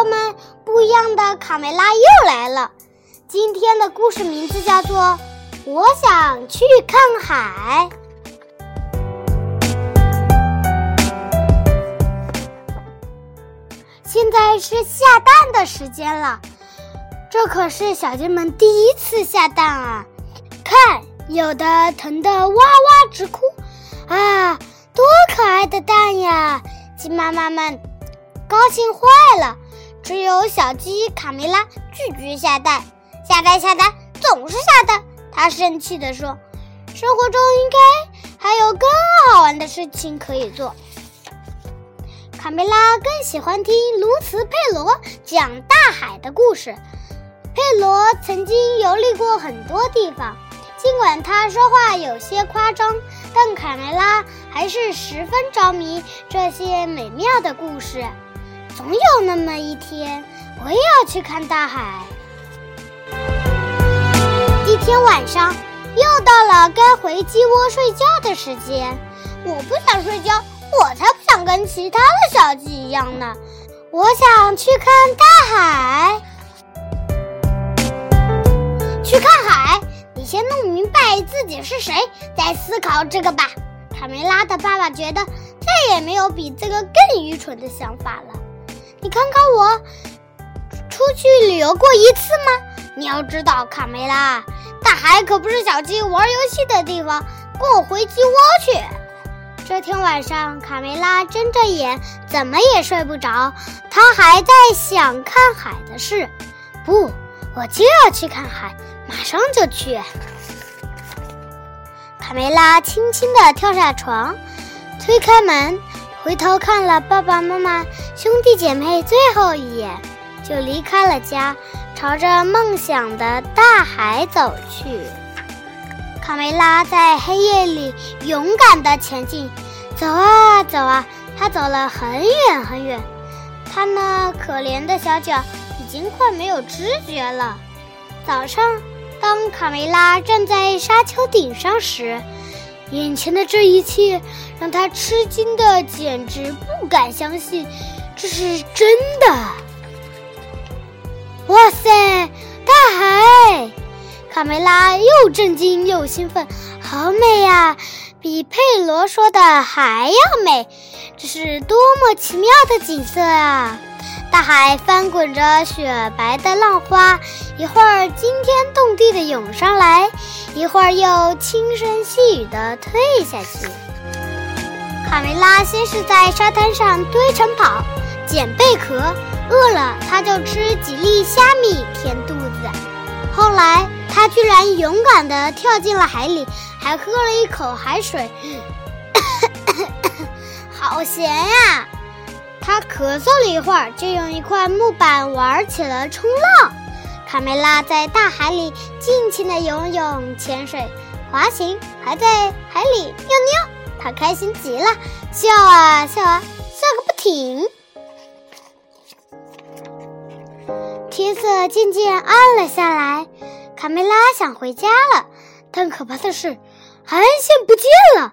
友们，不一样的卡梅拉又来了。今天的故事名字叫做《我想去看海》。现在是下蛋的时间了，这可是小鸡们第一次下蛋啊！看，有的疼得哇哇直哭，啊，多可爱的蛋呀！鸡妈妈们高兴坏了。只有小鸡卡梅拉拒绝下蛋，下蛋下蛋总是下蛋。他生气地说：“生活中应该还有更好玩的事情可以做。”卡梅拉更喜欢听卢茨佩罗讲大海的故事。佩罗曾经游历过很多地方，尽管他说话有些夸张，但卡梅拉还是十分着迷这些美妙的故事。总有那么一天，我也要去看大海。一天晚上，又到了该回鸡窝睡觉的时间，我不想睡觉。我才不想跟其他的小鸡一样呢！我想去看大海，去看海。你先弄明白自己是谁，再思考这个吧。卡梅拉的爸爸觉得再也没有比这个更愚蠢的想法了。你看看我，出去旅游过一次吗？你要知道，卡梅拉，大海可不是小鸡玩游戏的地方。跟我回鸡窝去。这天晚上，卡梅拉睁着眼，怎么也睡不着。他还在想看海的事。不，我就要去看海，马上就去。卡梅拉轻轻地跳下床，推开门，回头看了爸爸妈妈、兄弟姐妹最后一眼，就离开了家，朝着梦想的大海走去。卡梅拉在黑夜里勇敢地前进，走啊走啊，他走了很远很远。他那可怜的小脚已经快没有知觉了。早上，当卡梅拉站在沙丘顶上时，眼前的这一切让他吃惊的简直不敢相信，这是真的！哇塞，大海！卡梅拉又震惊又兴奋，好美呀，比佩罗说的还要美，这是多么奇妙的景色啊！大海翻滚着雪白的浪花，一会儿惊天动地的涌上来，一会儿又轻声细语的退下去。卡梅拉先是在沙滩上堆城堡、捡贝壳，饿了他就吃几粒虾米填肚子，后来。他居然勇敢地跳进了海里，还喝了一口海水，好咸呀！他咳嗽了一会儿，就用一块木板玩起了冲浪。卡梅拉在大海里尽情地游泳、潜水、滑行，还在海里尿尿，他开心极了，笑啊笑啊笑个不停。天色渐渐暗了下来。卡梅拉想回家了，但可怕的是，海岸线不见了，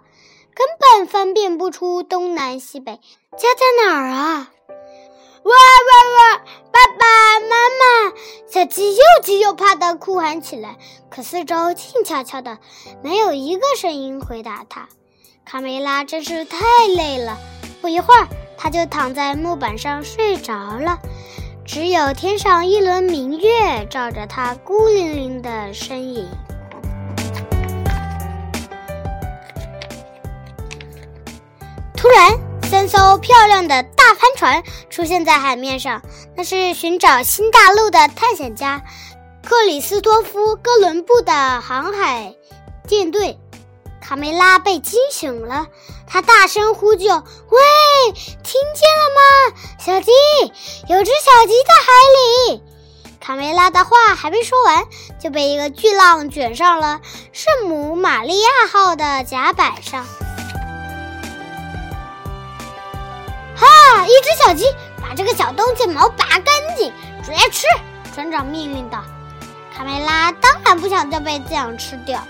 根本分辨不出东南西北，家在哪儿啊？哇哇哇！爸爸妈妈，小鸡又急又怕地哭喊起来。可四周静悄悄的，没有一个声音回答它。卡梅拉真是太累了，不一会儿，它就躺在木板上睡着了。只有天上一轮明月照着他孤零零的身影。突然，三艘漂亮的大帆船出现在海面上，那是寻找新大陆的探险家克里斯托夫·哥伦布的航海舰队。卡梅拉被惊醒了，他大声呼救：“喂，听见了吗？小鸡，有只小鸡在海里！”卡梅拉的话还没说完，就被一个巨浪卷上了圣母玛利亚号的甲板上。哈！一只小鸡把这个小东西毛拔干净，直接吃！船长命令道。卡梅拉当然不想再被这样吃掉。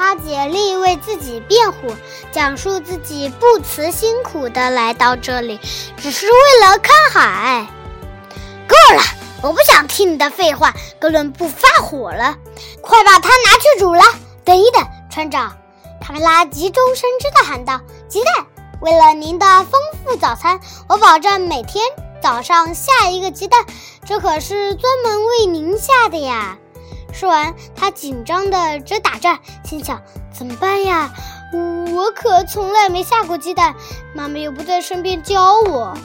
他竭力为自己辩护，讲述自己不辞辛苦的来到这里，只是为了看海。够了我不想听你的废话。哥伦布发火了，快把它拿去煮了。等一等，船长，卡梅拉急中生智地喊道：“鸡蛋，为了您的丰富早餐，我保证每天早上下一个鸡蛋，这可是专门为您下的呀。”说完，他紧张的直打颤，心想：怎么办呀？我可从来没下过鸡蛋，妈妈又不在身边教我。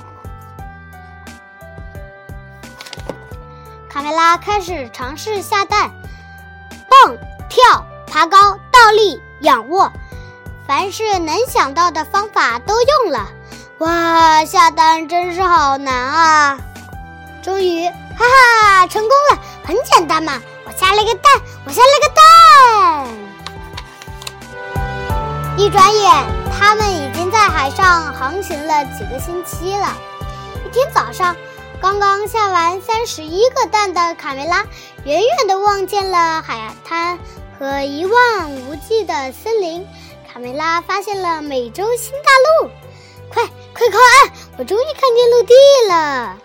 卡梅拉开始尝试下蛋，蹦、跳、爬高、倒立、仰卧，凡是能想到的方法都用了。哇，下蛋真是好难啊！终于，哈哈，成功了！很简单嘛，我下了个蛋，我下了个蛋。一转眼，他们已经在海上航行了几个星期了。一天早上，刚刚下完三十一个蛋的卡梅拉，远远地望见了海滩和一望无际的森林。卡梅拉发现了美洲新大陆！快快靠岸！我终于看见陆地了！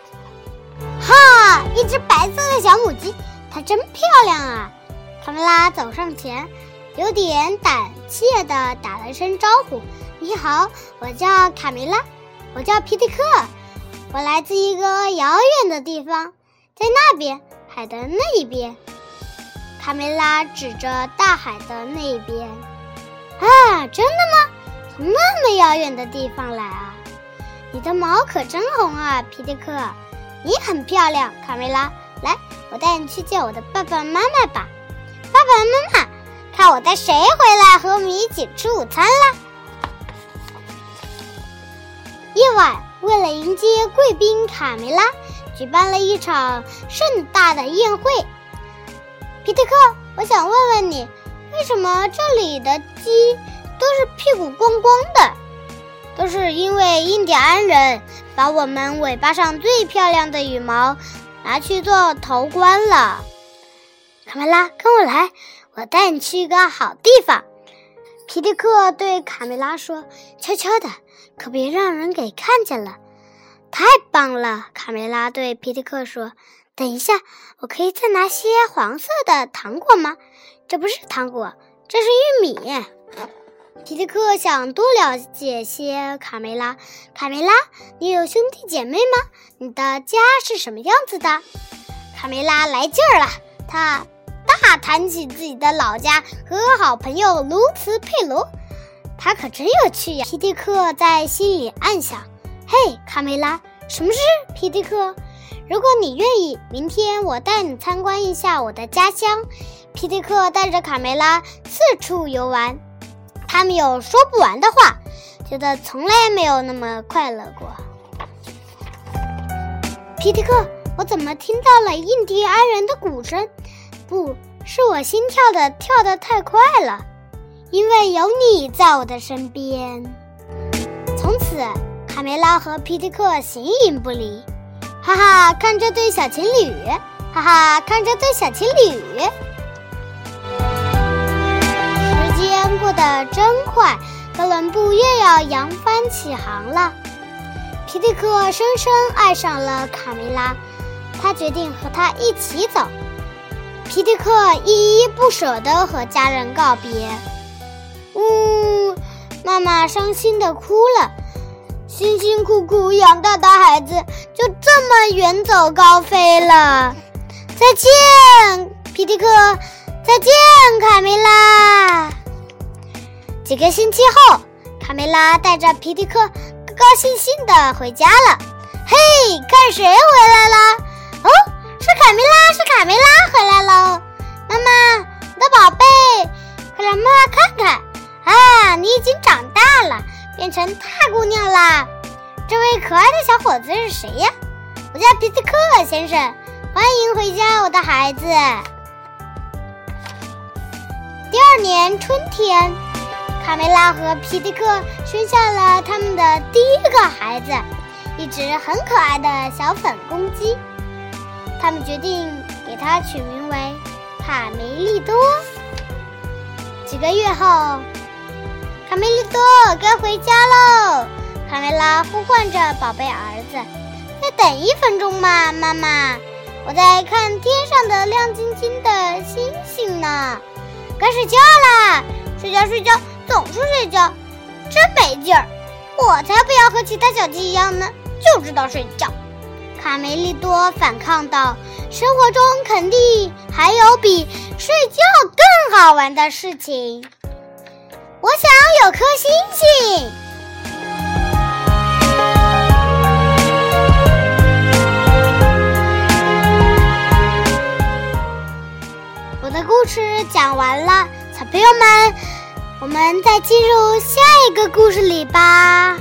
哈，一只白色的小母鸡，她真漂亮啊！卡梅拉走上前。有点胆怯地打了声招呼：“你好，我叫卡梅拉，我叫皮迪克，我来自一个遥远的地方，在那边海的那一边。”卡梅拉指着大海的那一边。“啊，真的吗？从那么遥远的地方来啊？你的毛可真红啊，皮迪克！你很漂亮，卡梅拉。来，我带你去见我的爸爸妈妈吧，爸爸妈妈。”看我带谁回来和我们一起吃午餐了？夜晚，为了迎接贵宾卡梅拉，举办了一场盛大的宴会。皮特克，我想问问你，为什么这里的鸡都是屁股光光的？都是因为印第安人把我们尾巴上最漂亮的羽毛拿去做头冠了。卡梅拉，跟我来。我带你去一个好地方，皮迪克对卡梅拉说：“悄悄的，可别让人给看见了。”太棒了，卡梅拉对皮迪克说：“等一下，我可以再拿些黄色的糖果吗？这不是糖果，这是玉米。”皮迪克想多了解些卡梅拉。卡梅拉，你有兄弟姐妹吗？你的家是什么样子的？卡梅拉来劲儿了，他。大谈起自己的老家和好朋友卢茨佩罗，他可真有趣呀！皮蒂克在心里暗想：“嘿，卡梅拉，什么事？”皮蒂克，如果你愿意，明天我带你参观一下我的家乡。皮蒂克带着卡梅拉四处游玩，他们有说不完的话，觉得从来没有那么快乐过。皮迪克，我怎么听到了印第安人的鼓声？不是我心跳的跳得太快了，因为有你在我的身边。从此，卡梅拉和皮迪克形影不离。哈哈，看这对小情侣！哈哈，看这对小情侣！时间过得真快，哥伦布又要扬帆起航了。皮迪克深深爱上了卡梅拉，他决定和她一起走。皮迪克依依不舍地和家人告别，呜，妈妈伤心地哭了。辛辛苦苦养大的孩子就这么远走高飞了。再见，皮迪克！再见，卡梅拉！几个星期后，卡梅拉带着皮迪克高高兴兴地回家了。嘿，看谁回来了？哦。是卡梅拉，是卡梅拉回来喽！妈妈，我的宝贝，快让妈妈看看啊！你已经长大了，变成大姑娘啦！这位可爱的小伙子是谁呀？我叫皮斯克先生，欢迎回家，我的孩子。第二年春天，卡梅拉和皮迪克生下了他们的第一个孩子，一只很可爱的小粉公鸡。他们决定给它取名为卡梅利多。几个月后，卡梅利多该回家喽。卡梅拉呼唤着宝贝儿子：“再等一分钟嘛，妈妈。”我在看天上的亮晶晶的星星呢。该睡觉啦！睡觉睡觉，总是睡觉，真没劲儿。我才不要和其他小鸡一样呢，就知道睡觉。卡梅利多反抗道：“生活中肯定还有比睡觉更好玩的事情。我想有颗星星。”我的故事讲完了，小朋友们，我们再进入下一个故事里吧。